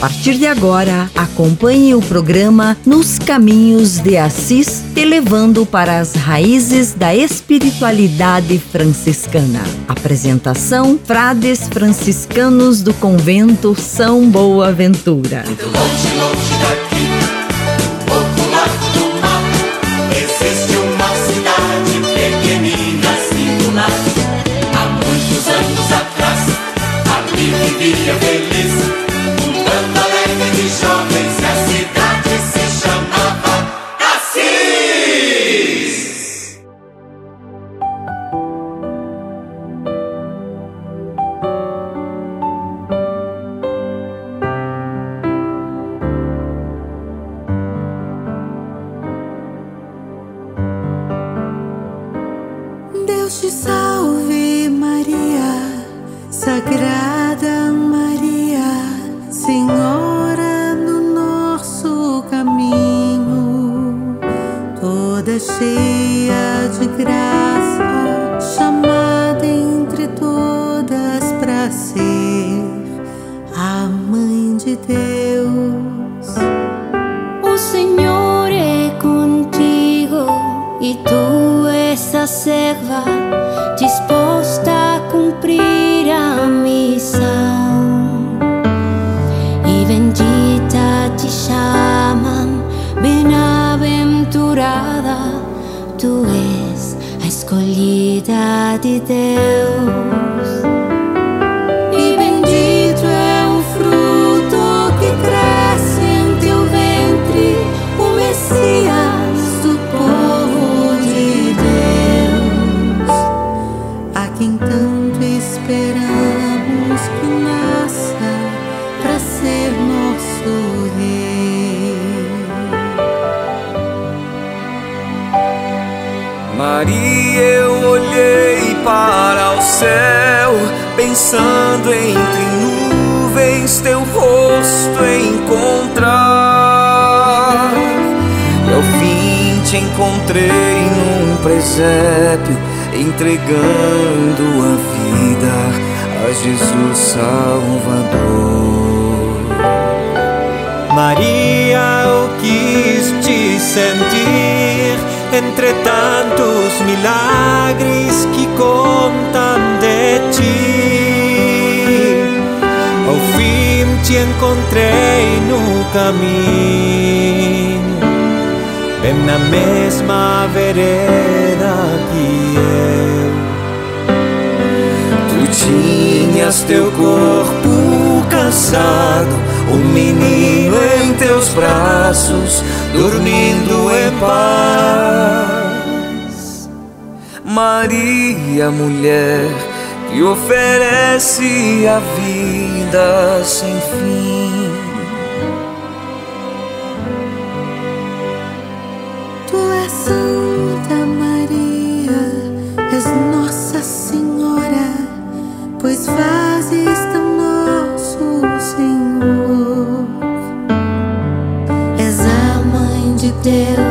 Partir de agora, acompanhe o programa Nos Caminhos de Assis, te levando para as raízes da espiritualidade franciscana. Apresentação: Frades franciscanos do convento São Boaventura. Longe, longe bem-aventurada, tu és a escolhida de Deus. Eu olhei para o céu, pensando entre nuvens teu rosto encontrar. E ao fim te encontrei num presépio, entregando a vida a Jesus Salvador. Maria, eu quis te sentir entre tantos milagres que contam de ti. Ao fim te encontrei no caminho, bem na mesma vereda que eu. Tu tinhas teu corpo cansado, um menino em teus braços, dormindo em paz. Maria, mulher, que oferece a vida sem fim. Mãe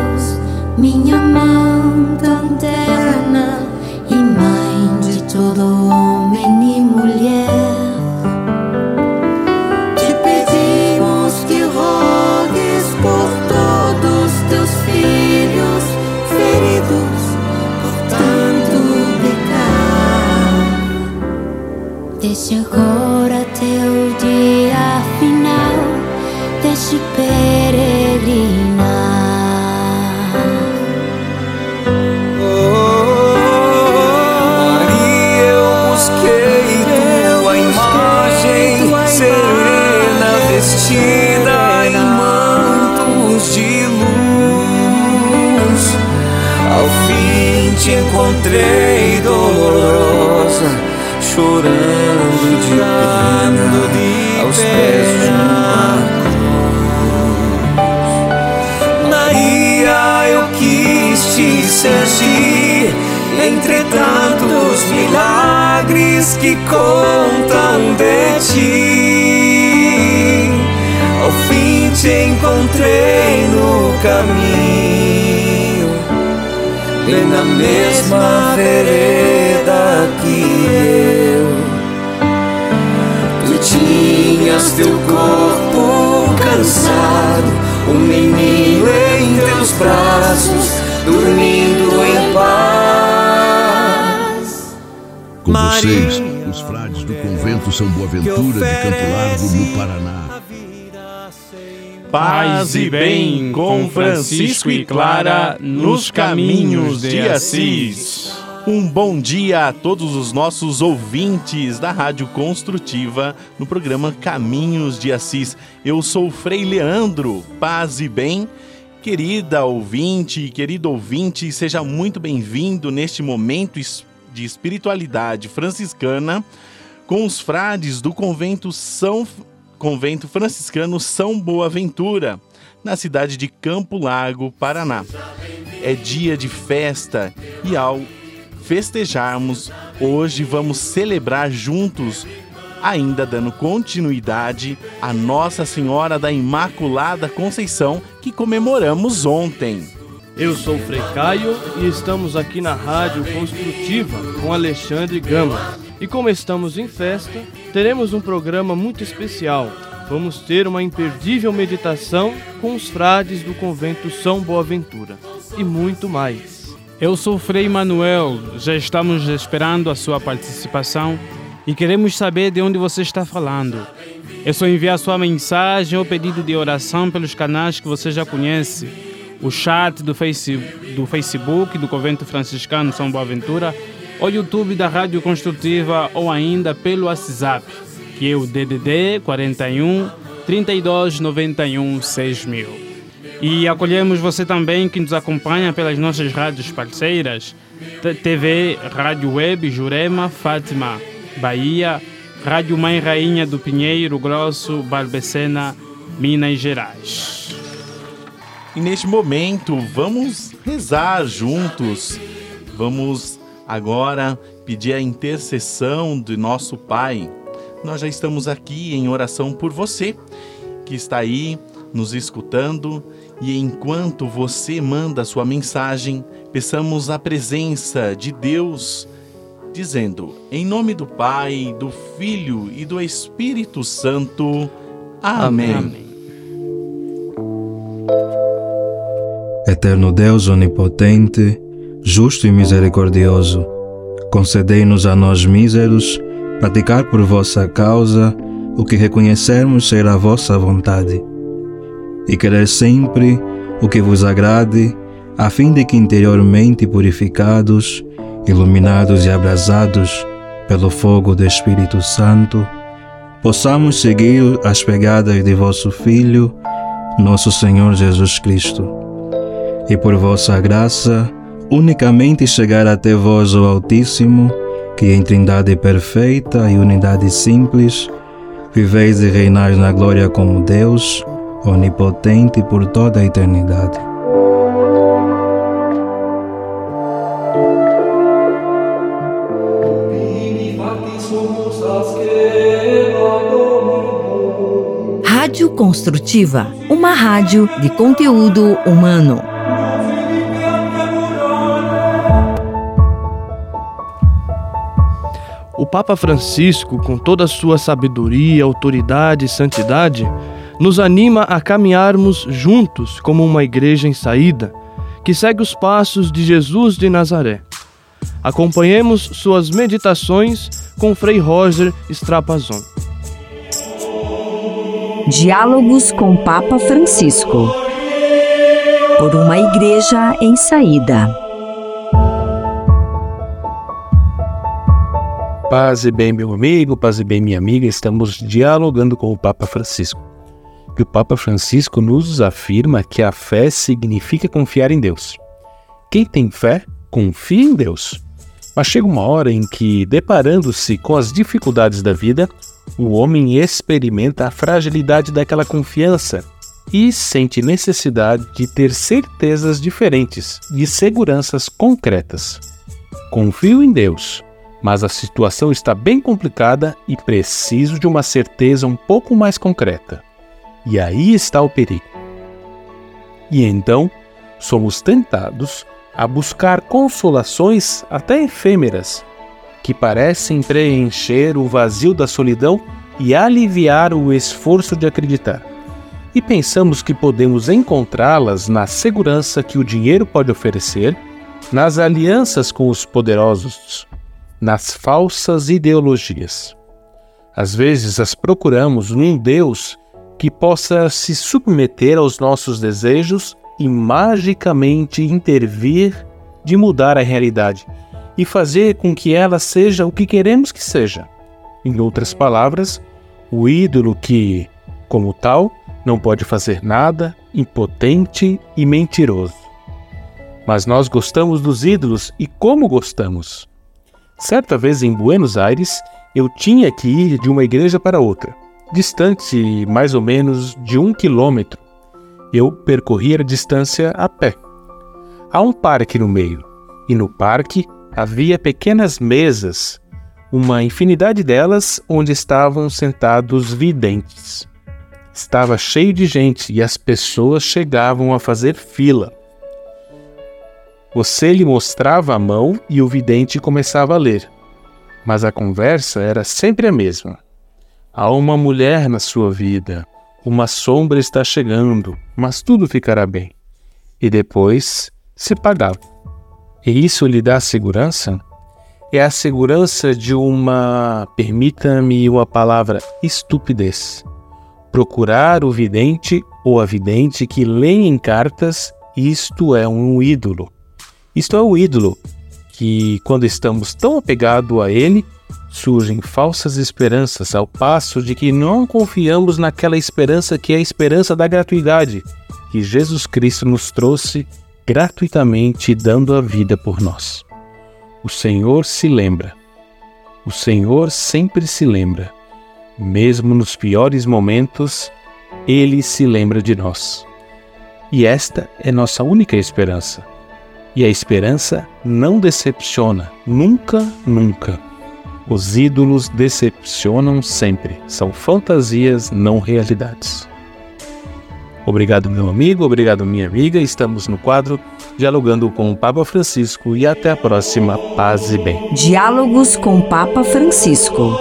Paz e bem com Francisco e Clara nos caminhos de Assis. Um bom dia a todos os nossos ouvintes da Rádio Construtiva no programa Caminhos de Assis. Eu sou Frei Leandro, paz e bem. Querida ouvinte, querido ouvinte, seja muito bem-vindo neste momento de espiritualidade franciscana com os frades do convento São Convento Franciscano São Boaventura, na cidade de Campo Largo, Paraná. É dia de festa e ao festejarmos, hoje vamos celebrar juntos, ainda dando continuidade à Nossa Senhora da Imaculada Conceição que comemoramos ontem. Eu sou o Frei Caio e estamos aqui na Rádio Construtiva com Alexandre Gama. E como estamos em festa, teremos um programa muito especial. Vamos ter uma imperdível meditação com os frades do convento São Boaventura e muito mais. Eu sou Frei Manuel, já estamos esperando a sua participação e queremos saber de onde você está falando. É só enviar sua mensagem ou pedido de oração pelos canais que você já conhece, o chat do, face, do Facebook do Convento Franciscano São Boaventura ou YouTube da Rádio Construtiva ou ainda pelo WhatsApp, que é o DDD 41 32 91 6000. E acolhemos você também que nos acompanha pelas nossas rádios parceiras, TV Rádio Web Jurema, Fátima, Bahia, Rádio Mãe Rainha do Pinheiro Grosso, Barbecena, Minas Gerais. E neste momento, vamos rezar juntos, vamos agora pedir a intercessão de nosso Pai. Nós já estamos aqui em oração por você que está aí nos escutando e enquanto você manda sua mensagem, peçamos a presença de Deus, dizendo: Em nome do Pai, do Filho e do Espírito Santo. Amém. Amém. Eterno Deus onipotente, justo e misericordioso, concedei-nos a nós míseros praticar por vossa causa o que reconhecermos ser a vossa vontade, e querer sempre o que vos agrade, a fim de que interiormente purificados, iluminados e abrasados pelo fogo do Espírito Santo, possamos seguir as pegadas de vosso Filho, nosso Senhor Jesus Cristo. E por vossa graça, unicamente chegar até vós, o Altíssimo, que em trindade perfeita e unidade simples, viveis e reinais na glória como Deus, onipotente por toda a eternidade. Rádio Construtiva, uma rádio de conteúdo humano. Papa Francisco, com toda a sua sabedoria, autoridade e santidade, nos anima a caminharmos juntos como uma igreja em saída, que segue os passos de Jesus de Nazaré. Acompanhemos suas meditações com Frei Roger Strapazon. Diálogos com Papa Francisco. Por uma igreja em saída. Paz e bem, meu amigo, paz e bem, minha amiga, estamos dialogando com o Papa Francisco. Que o Papa Francisco nos afirma que a fé significa confiar em Deus. Quem tem fé, confia em Deus. Mas chega uma hora em que, deparando-se com as dificuldades da vida, o homem experimenta a fragilidade daquela confiança e sente necessidade de ter certezas diferentes e seguranças concretas. Confio em Deus mas a situação está bem complicada e preciso de uma certeza um pouco mais concreta. E aí está o perigo. E então somos tentados a buscar consolações até efêmeras, que parecem preencher o vazio da solidão e aliviar o esforço de acreditar. E pensamos que podemos encontrá-las na segurança que o dinheiro pode oferecer, nas alianças com os poderosos, nas falsas ideologias. Às vezes as procuramos num Deus que possa se submeter aos nossos desejos e magicamente intervir de mudar a realidade e fazer com que ela seja o que queremos que seja. Em outras palavras, o ídolo que, como tal, não pode fazer nada, impotente e mentiroso. Mas nós gostamos dos ídolos e como gostamos? Certa vez em Buenos Aires, eu tinha que ir de uma igreja para outra, distante mais ou menos de um quilômetro eu percorri a distância a pé. Há um parque no meio, e no parque havia pequenas mesas, uma infinidade delas onde estavam sentados videntes. Estava cheio de gente e as pessoas chegavam a fazer fila. Você lhe mostrava a mão e o vidente começava a ler. Mas a conversa era sempre a mesma. Há uma mulher na sua vida, uma sombra está chegando, mas tudo ficará bem. E depois se pagava. E isso lhe dá segurança? É a segurança de uma, permita-me uma palavra, estupidez. Procurar o vidente ou a vidente que lê em cartas, isto é um ídolo. Isto é o ídolo que, quando estamos tão apegados a ele, surgem falsas esperanças, ao passo de que não confiamos naquela esperança que é a esperança da gratuidade, que Jesus Cristo nos trouxe gratuitamente dando a vida por nós. O Senhor se lembra. O Senhor sempre se lembra. Mesmo nos piores momentos, Ele se lembra de nós. E esta é nossa única esperança. E a esperança não decepciona, nunca, nunca. Os ídolos decepcionam sempre, são fantasias, não realidades. Obrigado, meu amigo, obrigado, minha amiga. Estamos no quadro Dialogando com o Papa Francisco e até a próxima. Paz e bem. Diálogos com o Papa Francisco.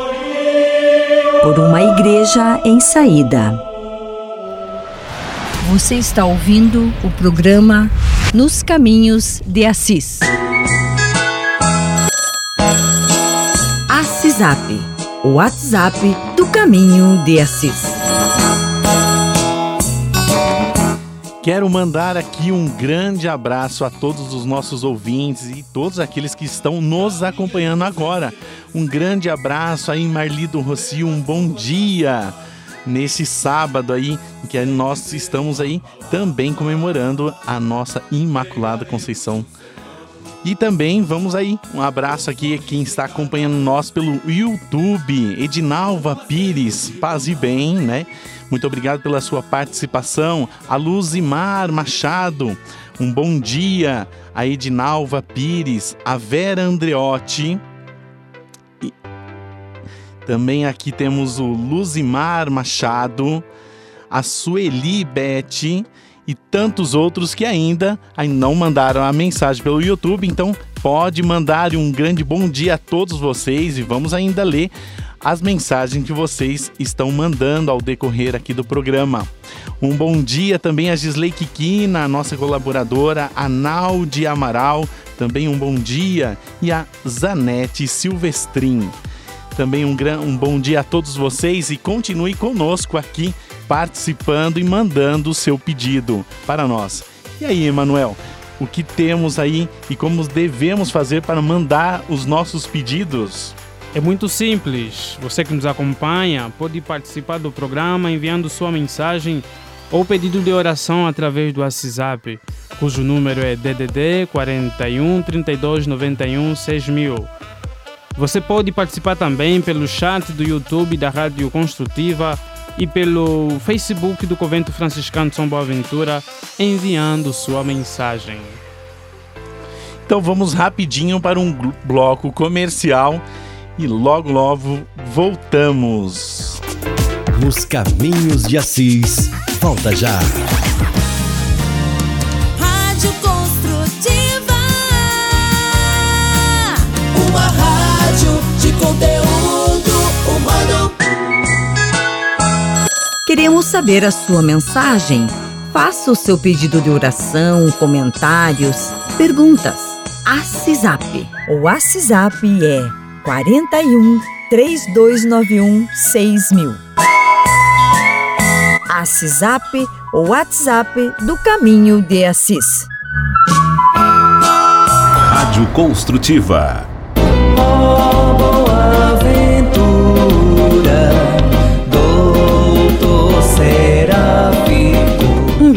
Por uma igreja em saída. Você está ouvindo o programa Nos Caminhos de Assis. WhatsApp, o WhatsApp do Caminho de Assis. Quero mandar aqui um grande abraço a todos os nossos ouvintes e todos aqueles que estão nos acompanhando agora. Um grande abraço aí, Marlido Rossi, um bom dia nesse sábado aí, que nós estamos aí também comemorando a nossa Imaculada Conceição e também vamos aí, um abraço aqui a quem está acompanhando nós pelo YouTube, Edinalva Pires, paz e bem, né? Muito obrigado pela sua participação. A Luzimar Machado, um bom dia. A Edinalva Pires, a Vera Andreotti. Também aqui temos o Luzimar Machado, a Sueli Bete e tantos outros que ainda, ainda não mandaram a mensagem pelo YouTube. Então pode mandar um grande bom dia a todos vocês e vamos ainda ler as mensagens que vocês estão mandando ao decorrer aqui do programa. Um bom dia também a Gisley Kikina, nossa colaboradora, a Naldi Amaral, também um bom dia, e a Zanete Silvestrin. Também um, gran, um bom dia a todos vocês e continue conosco aqui participando e mandando o seu pedido para nós. E aí, Emanuel, o que temos aí e como devemos fazer para mandar os nossos pedidos? É muito simples. Você que nos acompanha pode participar do programa enviando sua mensagem ou pedido de oração através do WhatsApp, cujo número é DDD 41 32 91 6000. Você pode participar também pelo chat do YouTube da Rádio Construtiva e pelo Facebook do Convento Franciscano de São Boaventura, enviando sua mensagem. Então vamos rapidinho para um bloco comercial e logo logo voltamos. nos caminhos de Assis. Volta já. Queremos saber a sua mensagem. Faça o seu pedido de oração, comentários, perguntas. ACISAP. O ACISAP é 41 3291 6000. ACISAP, o WhatsApp do Caminho de Assis. Rádio Construtiva. boa ventura, doutor Seráfico.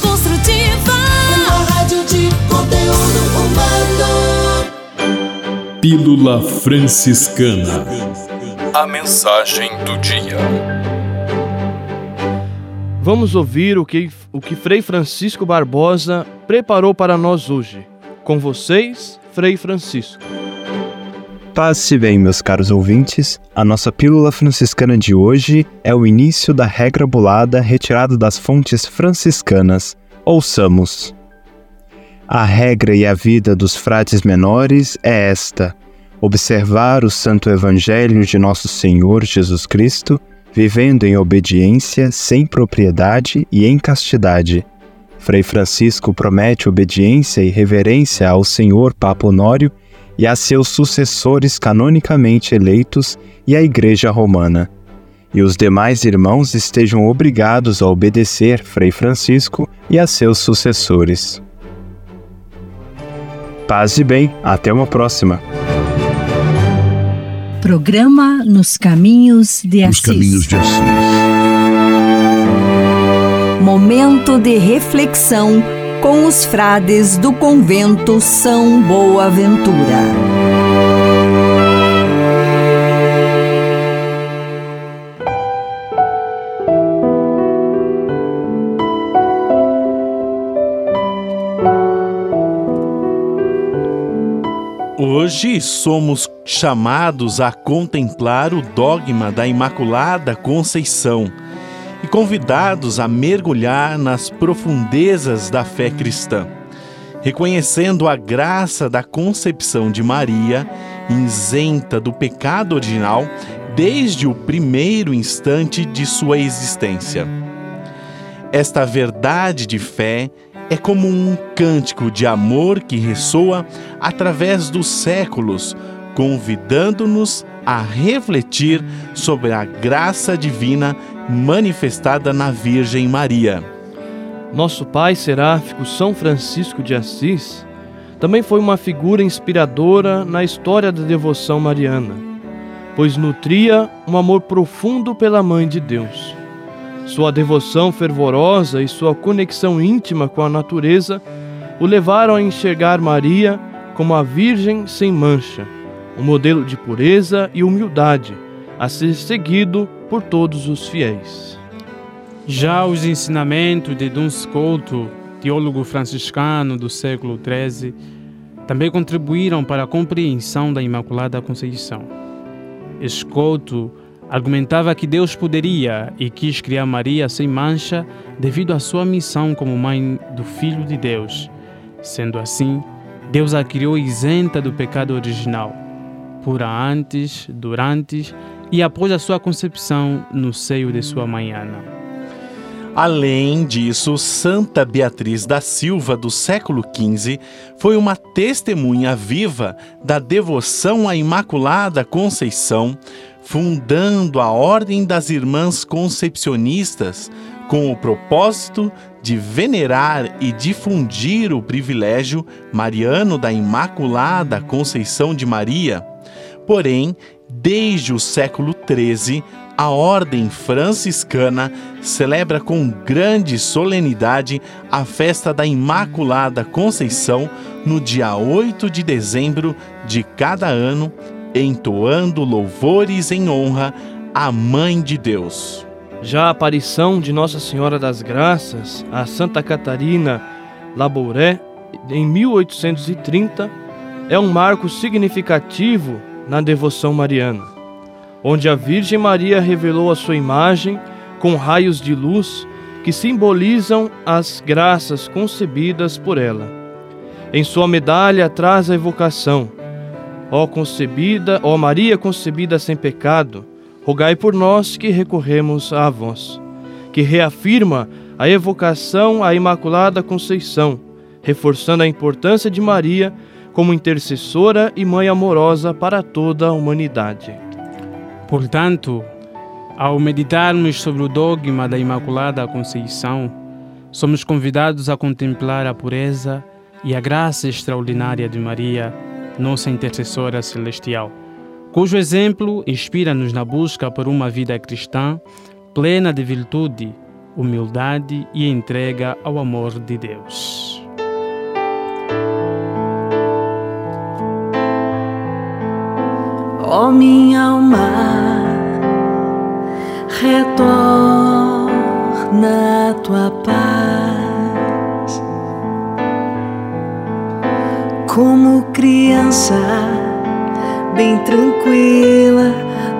Construtiva. Uma rádio de conteúdo humano. Pílula Franciscana. A mensagem do dia. Vamos ouvir o que, o que Frei Francisco Barbosa preparou para nós hoje. Com vocês, Frei Francisco. Paz se bem, meus caros ouvintes. A nossa pílula franciscana de hoje é o início da regra bulada retirada das fontes franciscanas. Ouçamos. A regra e a vida dos frades menores é esta: observar o santo evangelho de nosso Senhor Jesus Cristo, vivendo em obediência, sem propriedade e em castidade. Frei Francisco promete obediência e reverência ao Senhor Papa Honório e a seus sucessores canonicamente eleitos e à Igreja Romana. E os demais irmãos estejam obrigados a obedecer Frei Francisco e a seus sucessores. Paz e bem, até uma próxima. Programa Nos Caminhos de Nos Assis. caminhos de Assis. Momento de reflexão com os frades do convento São Boaventura. Hoje somos chamados a contemplar o dogma da Imaculada Conceição e convidados a mergulhar nas profundezas da fé cristã, reconhecendo a graça da concepção de Maria, isenta do pecado original desde o primeiro instante de sua existência. Esta verdade de fé é como um cântico de amor que ressoa através dos séculos, convidando-nos a refletir sobre a graça divina manifestada na Virgem Maria. Nosso pai seráfico São Francisco de Assis também foi uma figura inspiradora na história da devoção mariana, pois nutria um amor profundo pela Mãe de Deus. Sua devoção fervorosa e sua conexão íntima com a natureza o levaram a enxergar Maria como a Virgem sem mancha, um modelo de pureza e humildade a ser seguido por todos os fiéis. Já os ensinamentos de Duns Couto, teólogo franciscano do século XIII, também contribuíram para a compreensão da Imaculada Conceição. Escoto argumentava que Deus poderia e quis criar Maria sem mancha devido à sua missão como mãe do Filho de Deus. Sendo assim, Deus a criou isenta do pecado original, pura antes, durante e após a sua concepção no seio de sua mãe Ana. Além disso, Santa Beatriz da Silva, do século XV, foi uma testemunha viva da devoção à Imaculada Conceição, fundando a Ordem das Irmãs Concepcionistas com o propósito de venerar e difundir o privilégio mariano da Imaculada Conceição de Maria. Porém, desde o século XIII, a Ordem Franciscana celebra com grande solenidade a festa da Imaculada Conceição no dia 8 de dezembro de cada ano, entoando louvores em honra à Mãe de Deus. Já a aparição de Nossa Senhora das Graças a Santa Catarina Labouré em 1830 é um marco significativo na devoção mariana onde a Virgem Maria revelou a sua imagem com raios de luz que simbolizam as graças concebidas por ela. Em sua medalha traz a evocação: Ó concebida, ó Maria concebida sem pecado, rogai por nós que recorremos a vós, que reafirma a evocação à Imaculada Conceição, reforçando a importância de Maria como intercessora e mãe amorosa para toda a humanidade. Portanto, ao meditarmos sobre o dogma da Imaculada Conceição, somos convidados a contemplar a pureza e a graça extraordinária de Maria, nossa intercessora celestial, cujo exemplo inspira-nos na busca por uma vida cristã plena de virtude, humildade e entrega ao amor de Deus. Ó oh, minha alma, retorna a tua paz. Como criança, bem tranquila,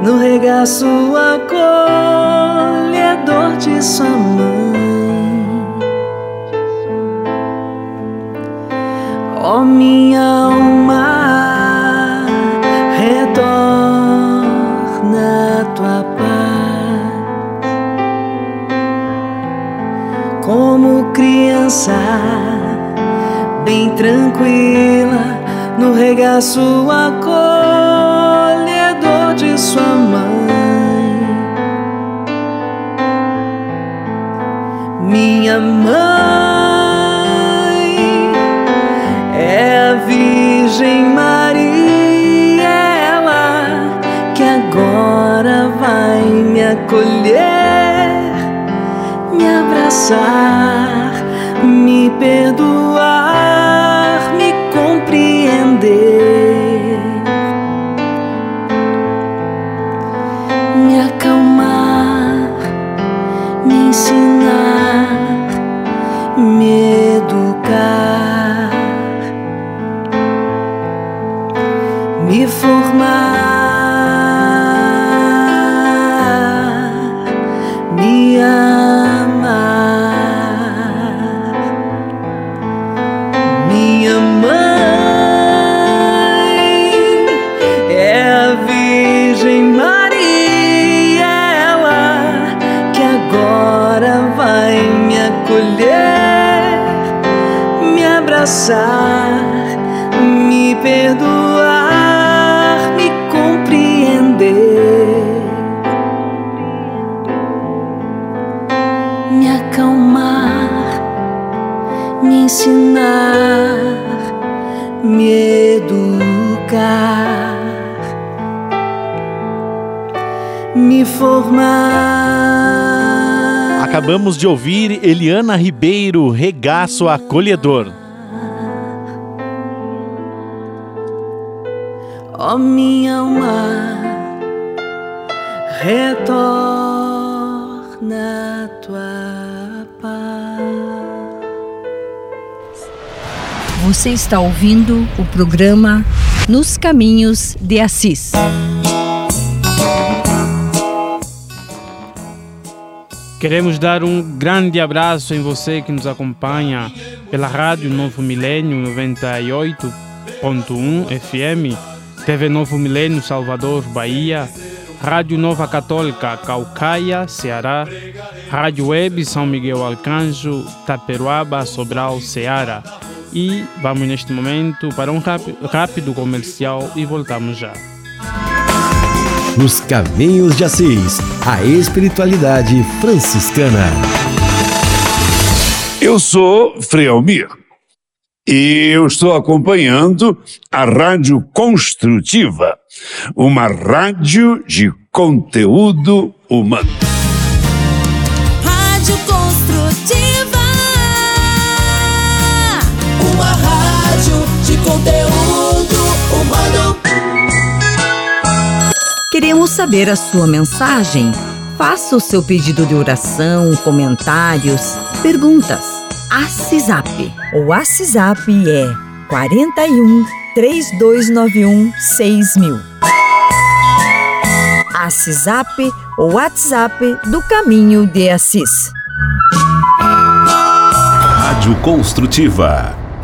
no regaço acolhedor de sua mãe. Ó oh, minha tranquila, no regaço acolhedor de sua mãe. Minha mãe é a Virgem Maria, ela que agora vai me acolher, me abraçar me perdoar, ensinar, me educar, me formar. Acabamos de ouvir Eliana Ribeiro, Regaço Acolhedor. Ó oh, minha alma, retorna na tua Você está ouvindo o programa Nos Caminhos de Assis. Queremos dar um grande abraço em você que nos acompanha pela Rádio Novo Milênio 98.1 FM, TV Novo Milênio Salvador, Bahia, Rádio Nova Católica Caucaia, Ceará, Rádio Web São Miguel Arcanjo, Taperuaba, Sobral, Ceará. E vamos neste momento para um rápido comercial e voltamos já. Nos Caminhos de Assis, a espiritualidade franciscana. Eu sou Frei Almir e eu estou acompanhando a Rádio Construtiva, uma rádio de conteúdo humano. Queremos saber a sua mensagem. Faça o seu pedido de oração, comentários, perguntas. Assisap. O Assisap é 41 3291 6000. Assisap, o WhatsApp do Caminho de Assis. Rádio Construtiva.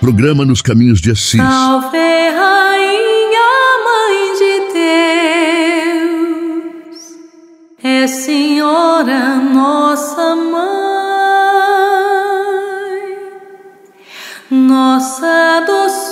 Programa Nos Caminhos de Assis. Salve, Rainha, Mãe de Deus, é Senhora nossa mãe, nossa doçura,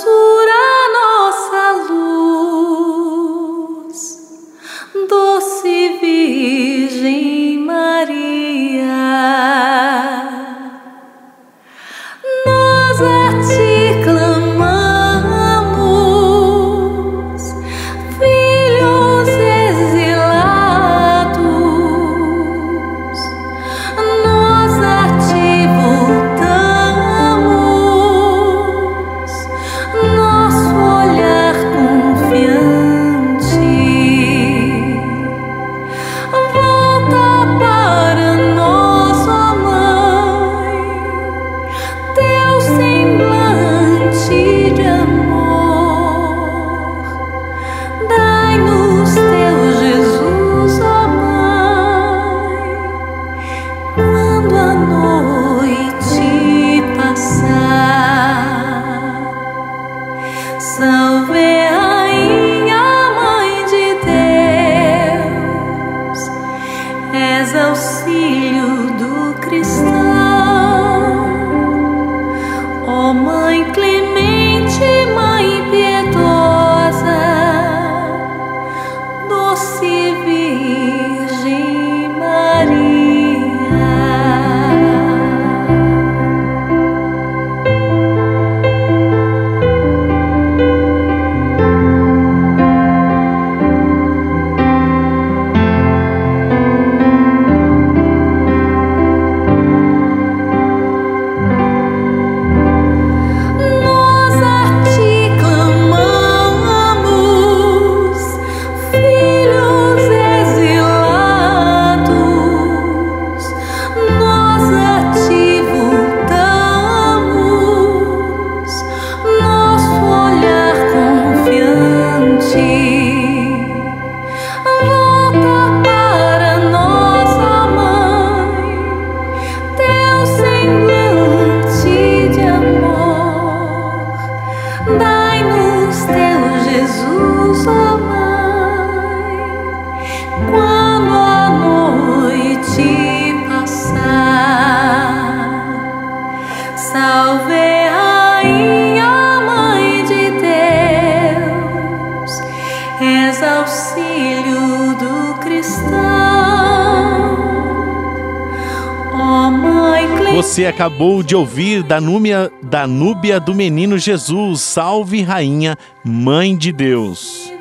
acabou de ouvir da Núbia, da Núbia do Menino Jesus. Salve, Rainha, Mãe de Deus.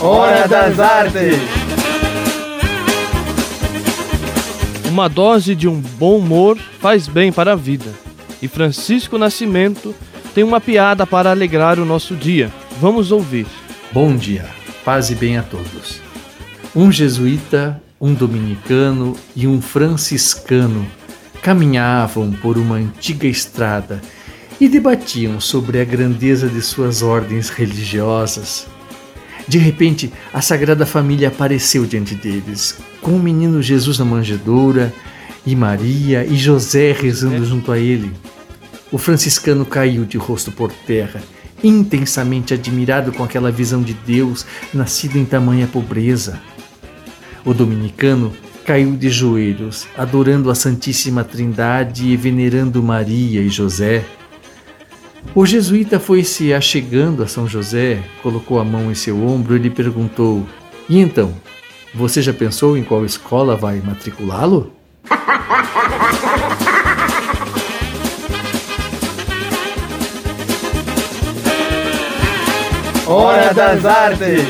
Hora das Artes! Uma dose de um bom humor faz bem para a vida. E Francisco Nascimento tem uma piada para alegrar o nosso dia. Vamos ouvir. Bom dia, paz e bem a todos. Um jesuíta, um dominicano e um franciscano caminhavam por uma antiga estrada e debatiam sobre a grandeza de suas ordens religiosas. De repente, a Sagrada Família apareceu diante deles, com o menino Jesus na manjedoura, e Maria e José rezando junto a ele. O franciscano caiu de rosto por terra, intensamente admirado com aquela visão de Deus nascido em tamanha pobreza. O dominicano caiu de joelhos, adorando a Santíssima Trindade e venerando Maria e José. O jesuíta foi se achegando a São José, colocou a mão em seu ombro e lhe perguntou: E então, você já pensou em qual escola vai matriculá-lo? Hora das Artes!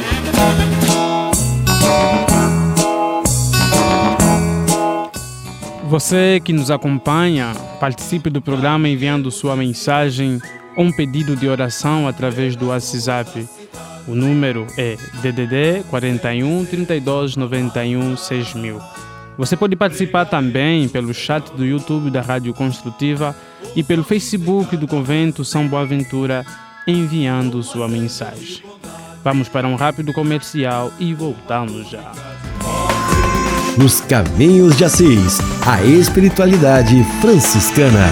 Você que nos acompanha, participe do programa enviando sua mensagem ou um pedido de oração através do WhatsApp. O número é DDD 41 32 91 6000. Você pode participar também pelo chat do YouTube da Rádio Construtiva e pelo Facebook do Convento São Boaventura enviando sua mensagem. Vamos para um rápido comercial e voltamos já. Nos Caminhos de Assis, a espiritualidade franciscana.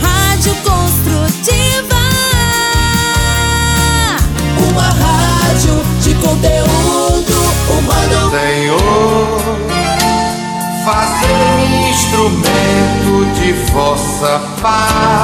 Rádio Construtiva. Uma rádio de conteúdo humano. Senhor, faça-me instrumento de vossa paz.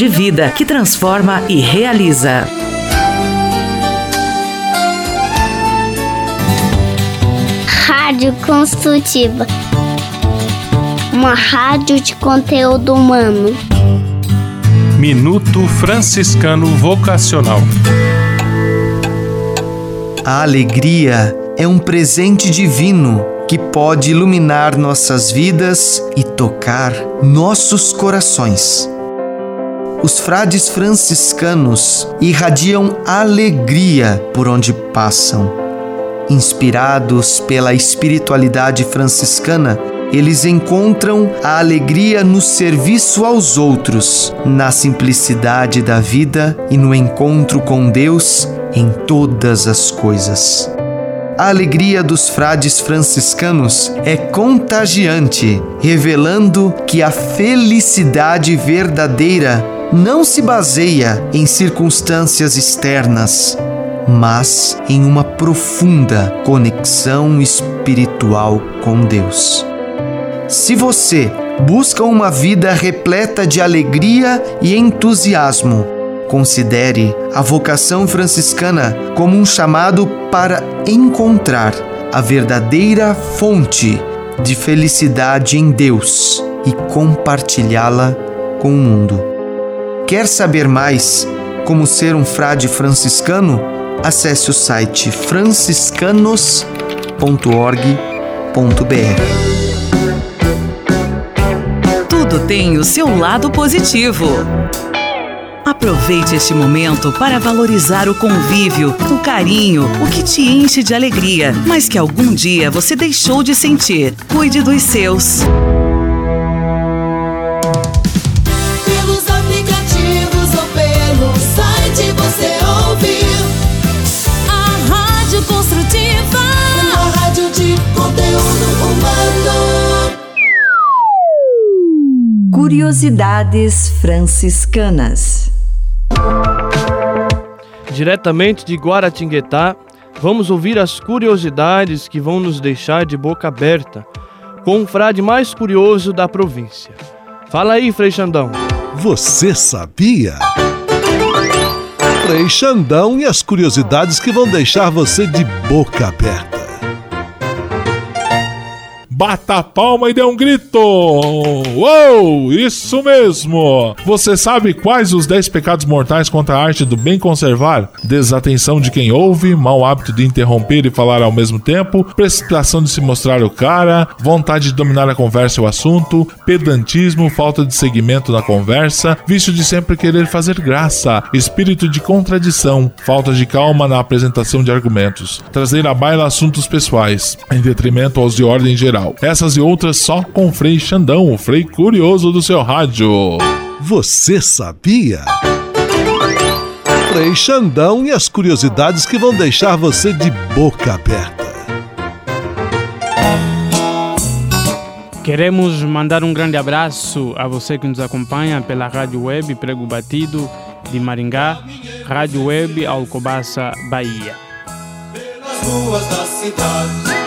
de vida que transforma e realiza. Rádio Construtiva. Uma rádio de conteúdo humano. Minuto Franciscano Vocacional. A alegria é um presente divino que pode iluminar nossas vidas e tocar nossos corações. Os frades franciscanos irradiam alegria por onde passam. Inspirados pela espiritualidade franciscana, eles encontram a alegria no serviço aos outros, na simplicidade da vida e no encontro com Deus em todas as coisas. A alegria dos frades franciscanos é contagiante, revelando que a felicidade verdadeira não se baseia em circunstâncias externas, mas em uma profunda conexão espiritual com Deus. Se você busca uma vida repleta de alegria e entusiasmo, considere a vocação franciscana como um chamado para encontrar a verdadeira fonte de felicidade em Deus e compartilhá-la com o mundo. Quer saber mais como ser um frade franciscano? Acesse o site franciscanos.org.br. Tudo tem o seu lado positivo. Aproveite este momento para valorizar o convívio, o carinho, o que te enche de alegria, mas que algum dia você deixou de sentir. Cuide dos seus. Curiosidades franciscanas. Diretamente de Guaratinguetá, vamos ouvir as curiosidades que vão nos deixar de boca aberta com o frade mais curioso da província. Fala aí, Frei Xandão. Você sabia? Frei Xandão e as curiosidades que vão deixar você de boca aberta. Bata a palma e dê um grito! Uou! Isso mesmo! Você sabe quais os 10 pecados mortais contra a arte do bem conservar? Desatenção de quem ouve, mau hábito de interromper e falar ao mesmo tempo, precipitação de se mostrar o cara, vontade de dominar a conversa e o assunto, pedantismo, falta de seguimento na conversa, vício de sempre querer fazer graça, espírito de contradição, falta de calma na apresentação de argumentos, trazer à baila assuntos pessoais, em detrimento aos de ordem geral. Essas e outras só com o Frei Xandão, o Frei curioso do seu rádio. Você sabia? Frei Xandão e as curiosidades que vão deixar você de boca aberta. Queremos mandar um grande abraço a você que nos acompanha pela Rádio Web Prego Batido de Maringá, Rádio Web Alcobaça, Bahia. Pelas ruas da cidade.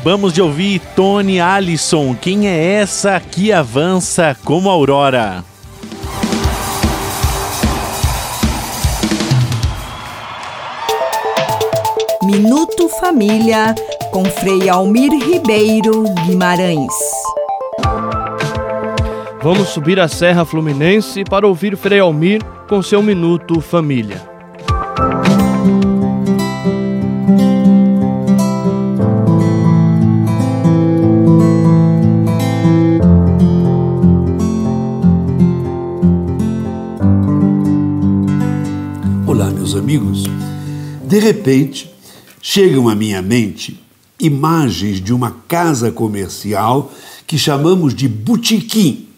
Acabamos de ouvir Tony Allison. Quem é essa que avança como a aurora? Minuto Família com Frei Almir Ribeiro Guimarães. Vamos subir a Serra Fluminense para ouvir Frei Almir com seu Minuto Família. Amigos. De repente, chegam à minha mente imagens de uma casa comercial que chamamos de botequim,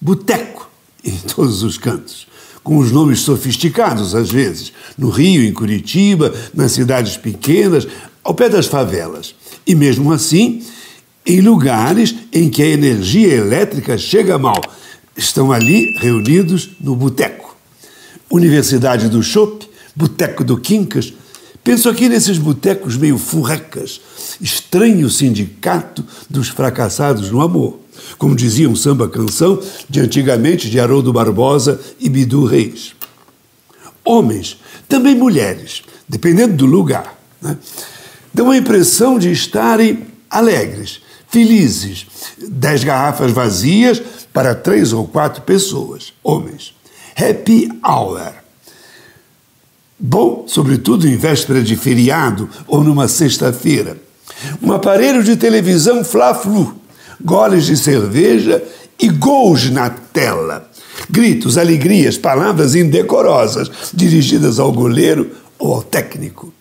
boteco, em todos os cantos, com os nomes sofisticados às vezes, no Rio, em Curitiba, nas cidades pequenas, ao pé das favelas. E mesmo assim, em lugares em que a energia elétrica chega mal, estão ali reunidos no boteco. Universidade do Chopp, Boteco do Quincas. Penso aqui nesses botecos meio furrecas, estranho sindicato dos fracassados no amor, como dizia um samba-canção de antigamente de Haroldo Barbosa e Bidu Reis. Homens, também mulheres, dependendo do lugar, né? dão a impressão de estarem alegres, felizes. Dez garrafas vazias para três ou quatro pessoas, homens. Happy hour. Bom, sobretudo em véspera de feriado ou numa sexta-feira. Um aparelho de televisão fla-flu, goles de cerveja e gols na tela. Gritos, alegrias, palavras indecorosas dirigidas ao goleiro ou ao técnico.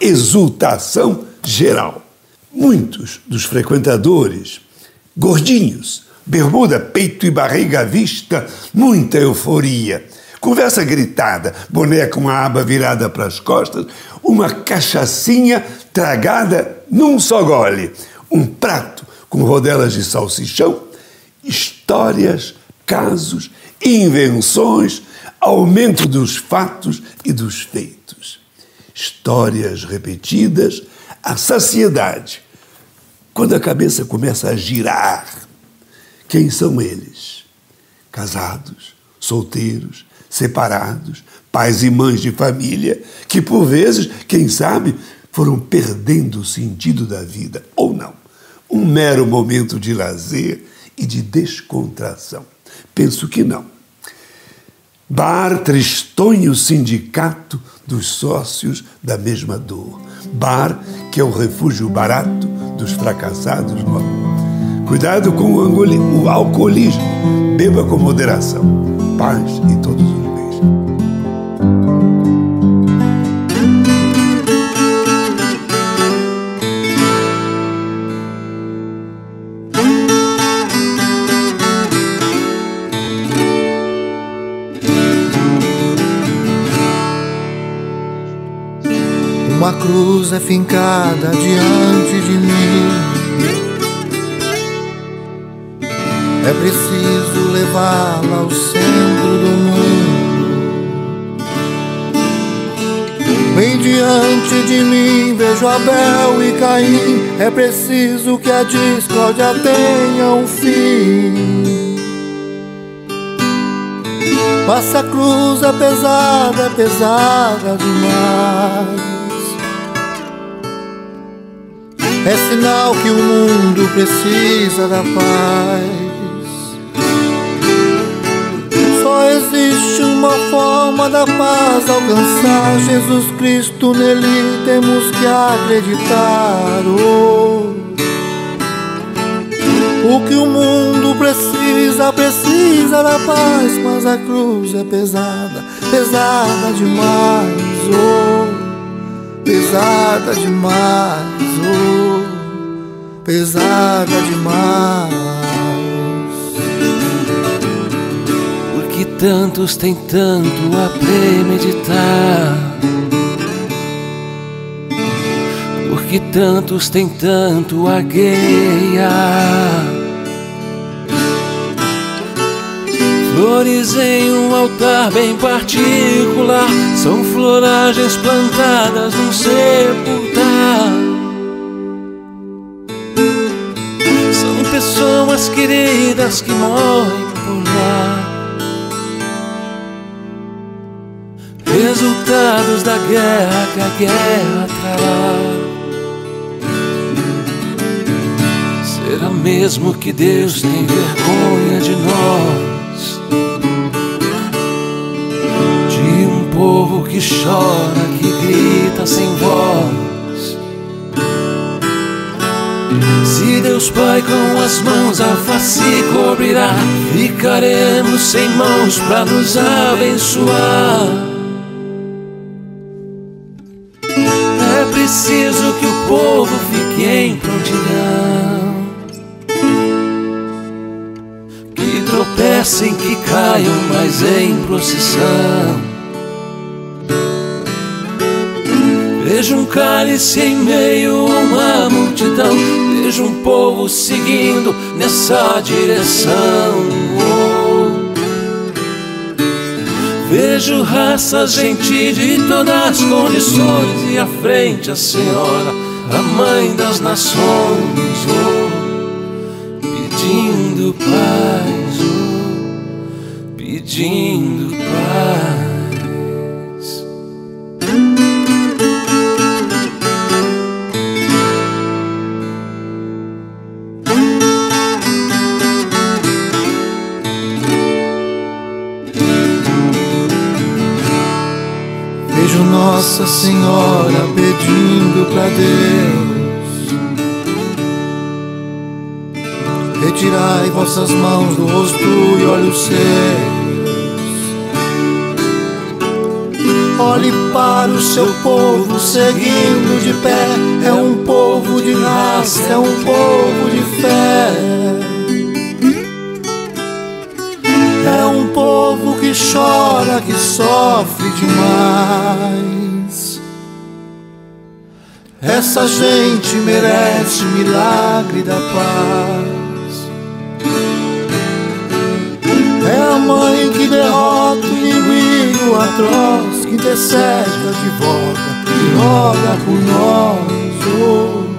Exultação geral. Muitos dos frequentadores, gordinhos, bermuda, peito e barriga à vista, muita euforia. Conversa gritada, boné com a aba virada para as costas, uma cachaçinha tragada num só gole, um prato com rodelas de salsichão, histórias, casos, invenções, aumento dos fatos e dos feitos. Histórias repetidas, a saciedade. Quando a cabeça começa a girar, quem são eles? Casados, solteiros, separados, pais e mães de família, que por vezes, quem sabe, foram perdendo o sentido da vida, ou não. Um mero momento de lazer e de descontração. Penso que não. Bar tristonho sindicato dos sócios da mesma dor. Bar que é o refúgio barato dos fracassados no amor. Cuidado com o, o alcoolismo. Beba com moderação. Paz e todos os Uma cruz é fincada diante de mim. É preciso levá-la ao centro do mundo. Bem diante de mim vejo Abel e Caim. É preciso que a discórdia tenha um fim. Mas a cruz é pesada, é pesada demais. É sinal que o mundo precisa da paz. Só existe uma forma da paz alcançar Jesus Cristo, nele temos que acreditar. Oh. O que o mundo precisa, precisa da paz, mas a cruz é pesada, pesada demais. Oh pesada demais, oh, pesada demais. Porque tantos têm tanto a premeditar. Porque tantos têm tanto a guerrear. Flores em um altar bem particular são floragens plantadas num sepultar. Pessoas queridas que morrem por lá. Resultados da guerra que a guerra trará. Será mesmo que Deus tem vergonha de nós? De um povo que chora, que grita sem voz. Se Deus Pai com as mãos a face cobrirá, ficaremos sem mãos para nos abençoar. É preciso que o povo fique em prontidão. tropecem, que caiam, mas em procissão. Vejo um cálice em meio a uma multidão, vejo um povo seguindo nessa direção. Vejo raças, gente de todas as condições e à frente a Senhora, a Mãe das Nações, pedindo paz, pedindo paz. Nossa Senhora pedindo pra Deus. Retirai vossas mãos do rosto e olhos seus. Olhe para o seu povo seguindo de pé. É um povo de raça, é um povo de fé. É um povo que chora, que sofre demais. Essa gente merece milagre da paz. É a mãe que derrota o inimigo atroz, que intercede, advoga, que roga por nós. Oh.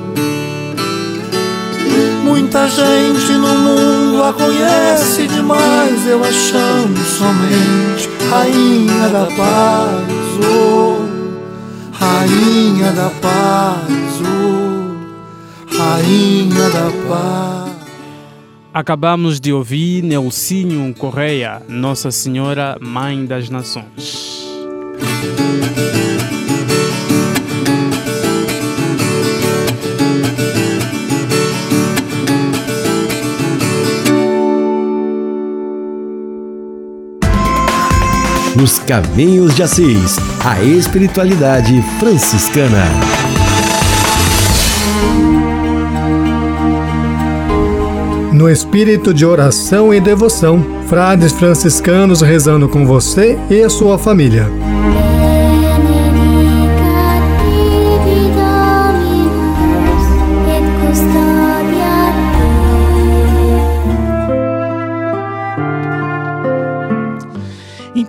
Muita gente no mundo a conhece demais, eu achando somente Rainha da Paz, oh, Rainha da Paz, oh, Rainha da Paz. Acabamos de ouvir Nelsinho Correia, Nossa Senhora Mãe das Nações. Nos Caminhos de Assis, a espiritualidade franciscana. No espírito de oração e devoção, frades franciscanos rezando com você e a sua família.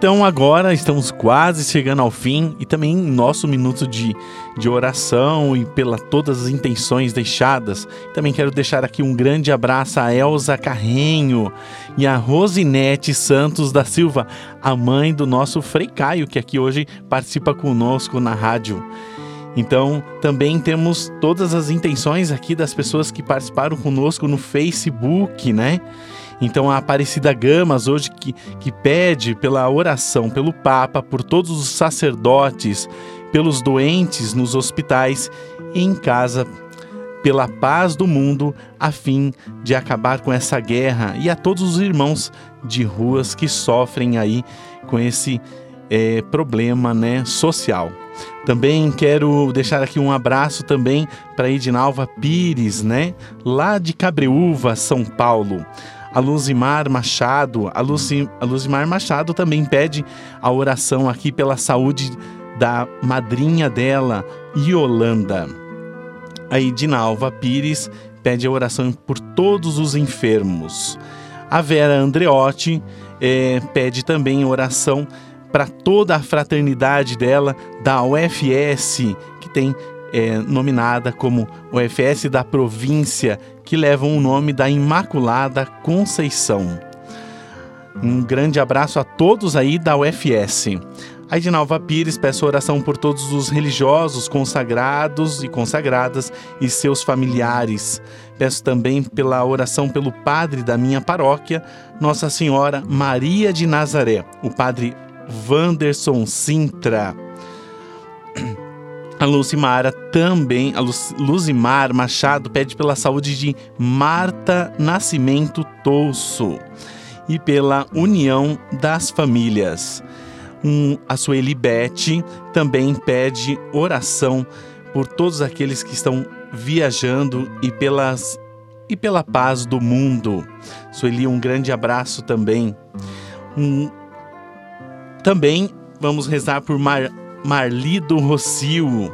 Então agora estamos quase chegando ao fim e também nosso minuto de, de oração e pela todas as intenções deixadas. Também quero deixar aqui um grande abraço a Elza Carrenho e a Rosinete Santos da Silva, a mãe do nosso Frei Caio, que aqui hoje participa conosco na rádio. Então, também temos todas as intenções aqui das pessoas que participaram conosco no Facebook, né? Então a Aparecida Gamas hoje que, que pede pela oração pelo Papa, por todos os sacerdotes, pelos doentes nos hospitais e em casa, pela paz do mundo, a fim de acabar com essa guerra e a todos os irmãos de ruas que sofrem aí com esse é, problema né, social. Também quero deixar aqui um abraço também para Edinalva Pires, né, lá de Cabreúva, São Paulo. A Luzimar Machado, a, Luzi, a Luzimar Machado também pede a oração aqui pela saúde da madrinha dela, Yolanda. A Edinalva Pires pede a oração por todos os enfermos. A Vera Andreotti é, pede também oração para toda a fraternidade dela da UFS, que tem é, nominada como UFS da província, que levam o nome da Imaculada Conceição. Um grande abraço a todos aí da UFS. A Edinalva Pires peço oração por todos os religiosos consagrados e consagradas e seus familiares. Peço também pela oração pelo padre da minha paróquia, Nossa Senhora Maria de Nazaré, o padre Wanderson Sintra. A Lucimara também, a Luzimar Machado pede pela saúde de Marta Nascimento Touço e pela união das famílias. Um, a Sueli Bete também pede oração por todos aqueles que estão viajando e pelas e pela paz do mundo. Sueli, um grande abraço também. Um, também vamos rezar por Mar, Marlido Rocio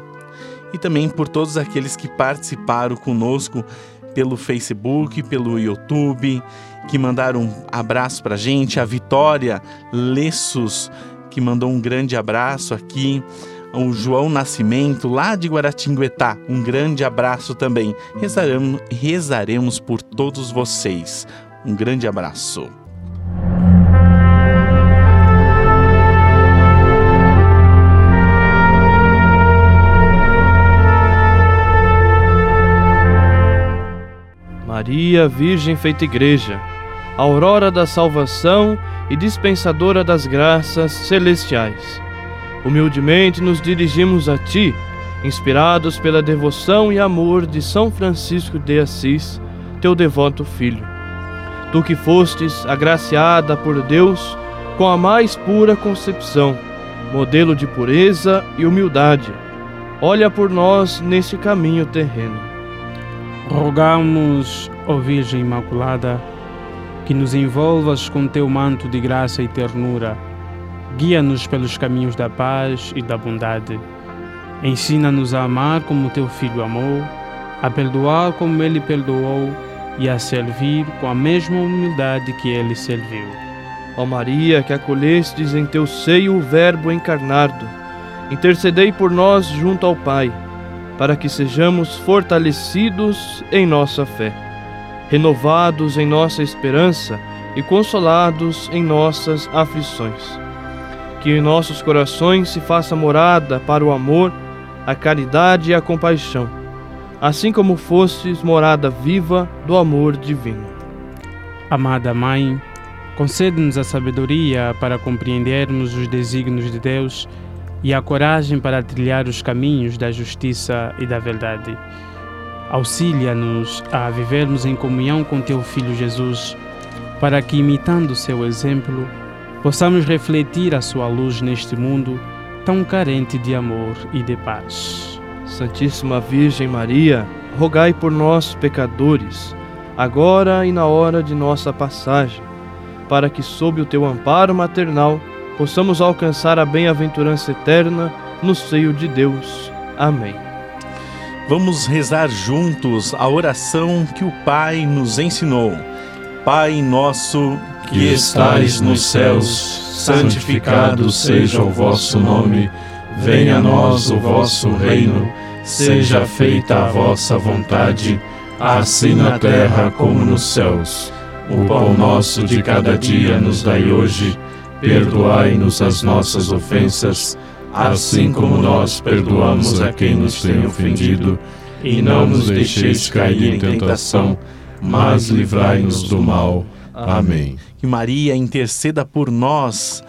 e também por todos aqueles que participaram conosco pelo Facebook, pelo YouTube, que mandaram um abraço pra gente, a Vitória Lessos, que que mandou um grande abraço aqui. O João Nascimento, lá de Guaratinguetá, um grande abraço também. Rezaremos, rezaremos por todos vocês. Um grande abraço. Maria, Virgem feita Igreja, aurora da salvação e dispensadora das graças celestiais. Humildemente nos dirigimos a Ti, inspirados pela devoção e amor de São Francisco de Assis, teu devoto filho. Tu que fostes agraciada por Deus com a mais pura concepção, modelo de pureza e humildade, olha por nós neste caminho terreno. Rogamos, ó Virgem Imaculada, que nos envolvas com teu manto de graça e ternura. Guia-nos pelos caminhos da paz e da bondade. Ensina-nos a amar como teu filho amou, a perdoar como ele perdoou e a servir com a mesma humildade que ele serviu. Ó Maria, que acolhestes em teu seio o Verbo encarnado, intercedei por nós junto ao Pai, para que sejamos fortalecidos em nossa fé, renovados em nossa esperança e consolados em nossas aflições. Que em nossos corações se faça morada para o amor, a caridade e a compaixão, assim como fostes morada viva do amor divino. Amada Mãe, concede-nos a sabedoria para compreendermos os desígnios de Deus e a coragem para trilhar os caminhos da justiça e da verdade. Auxilia-nos a vivermos em comunhão com Teu Filho Jesus, para que, imitando seu exemplo, possamos refletir a Sua luz neste mundo tão carente de amor e de paz. Santíssima Virgem Maria, rogai por nós, pecadores, agora e na hora de nossa passagem, para que, sob o Teu amparo maternal, possamos alcançar a bem-aventurança eterna no seio de Deus. Amém. Vamos rezar juntos a oração que o Pai nos ensinou. Pai nosso, que estais nos céus, santificado seja o vosso nome. Venha a nós o vosso reino. Seja feita a vossa vontade, assim na terra como nos céus. O pão nosso de cada dia nos dai hoje. Perdoai-nos as nossas ofensas, assim como nós perdoamos a quem nos tem ofendido, e não nos deixeis cair em tentação, mas livrai-nos do mal. Amém. Que Maria interceda por nós.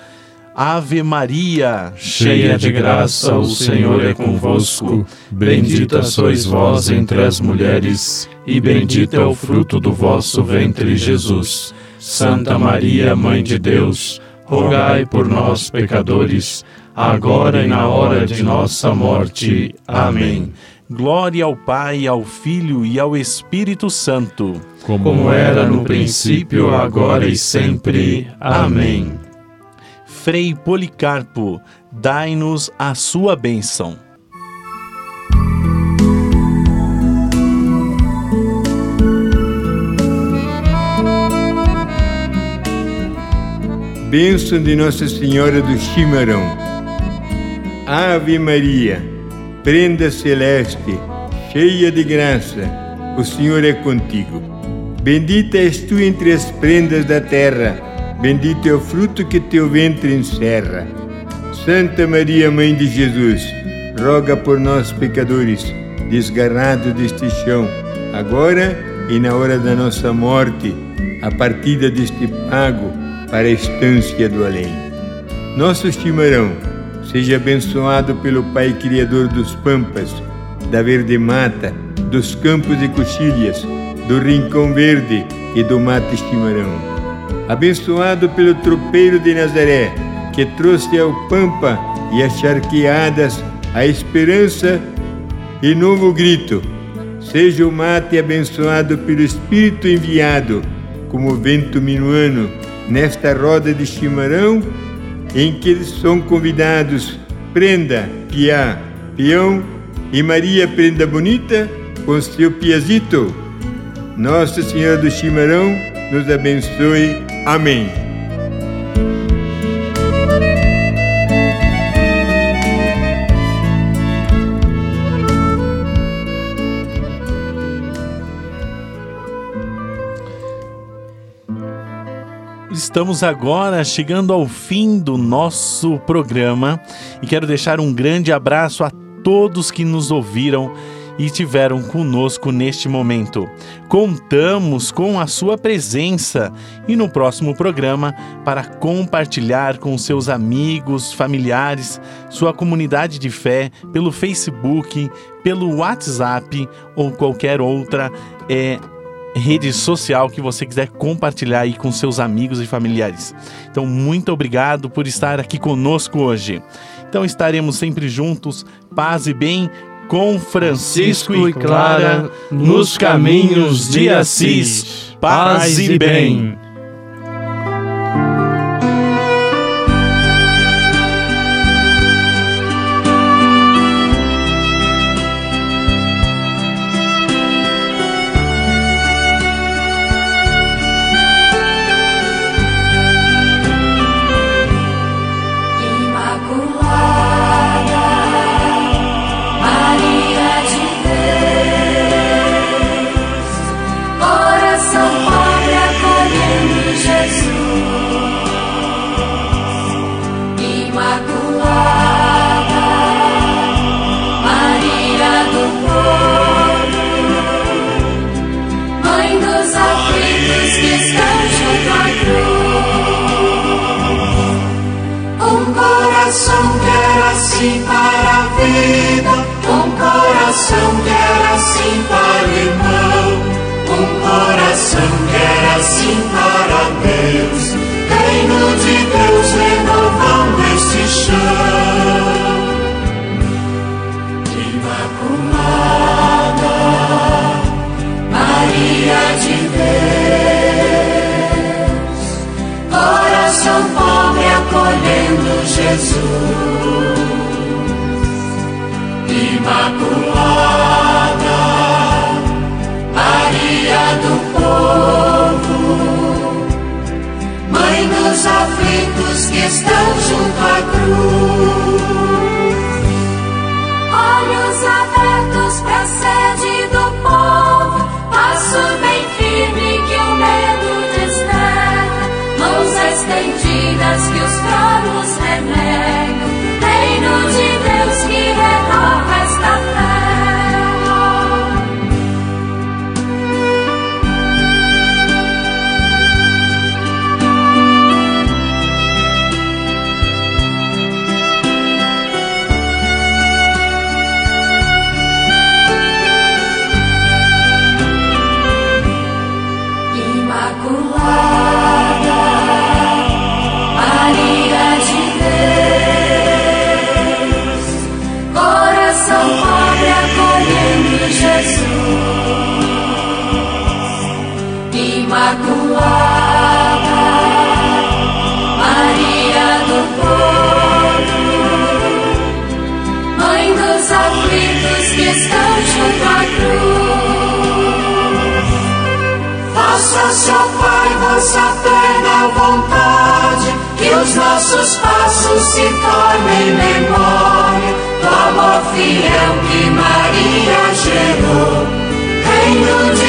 Ave Maria, cheia de graça, o Senhor é convosco. Bendita sois vós entre as mulheres, e bendito é o fruto do vosso ventre, Jesus. Santa Maria, Mãe de Deus, rogai por nós, pecadores, agora e na hora de nossa morte. Amém. Glória ao Pai, ao Filho e ao Espírito Santo, como era no princípio, agora e sempre. Amém. Frei Policarpo, dai-nos a sua bênção. Bênção de Nossa Senhora do Chimarrão. Ave Maria, prenda celeste, cheia de graça, o Senhor é contigo. Bendita és tu entre as prendas da terra, bendito é o fruto que teu ventre encerra. Santa Maria, Mãe de Jesus, roga por nós, pecadores, desgarrados deste chão, agora e na hora da nossa morte, a partida deste pago para a estância do além. Nosso chimarrão seja abençoado pelo Pai Criador dos Pampas, da Verde Mata, dos Campos de Coxilhas, do Rincão Verde e do Mate Chimarrão. Abençoado pelo tropeiro de Nazaré, que trouxe ao Pampa e às charqueadas a esperança e novo grito. Seja o mate abençoado pelo Espírito enviado, como vento minuano, nesta roda de chimarrão em que são convidados Prenda, Piá, Peão e Maria Prenda Bonita com seu piazito. Nossa Senhora do Chimarrão nos abençoe. Amém. Estamos agora chegando ao fim do nosso programa e quero deixar um grande abraço a todos que nos ouviram e estiveram conosco neste momento. Contamos com a sua presença e no próximo programa para compartilhar com seus amigos, familiares, sua comunidade de fé pelo Facebook, pelo WhatsApp ou qualquer outra é, rede social que você quiser compartilhar aí com seus amigos e familiares. Então, muito obrigado por estar aqui conosco hoje. Então estaremos sempre juntos, paz e bem, com Francisco e Clara nos caminhos de Assis. Paz e bem. Nossos passos se tornem memória do amor fiel que Maria gerou. Reino de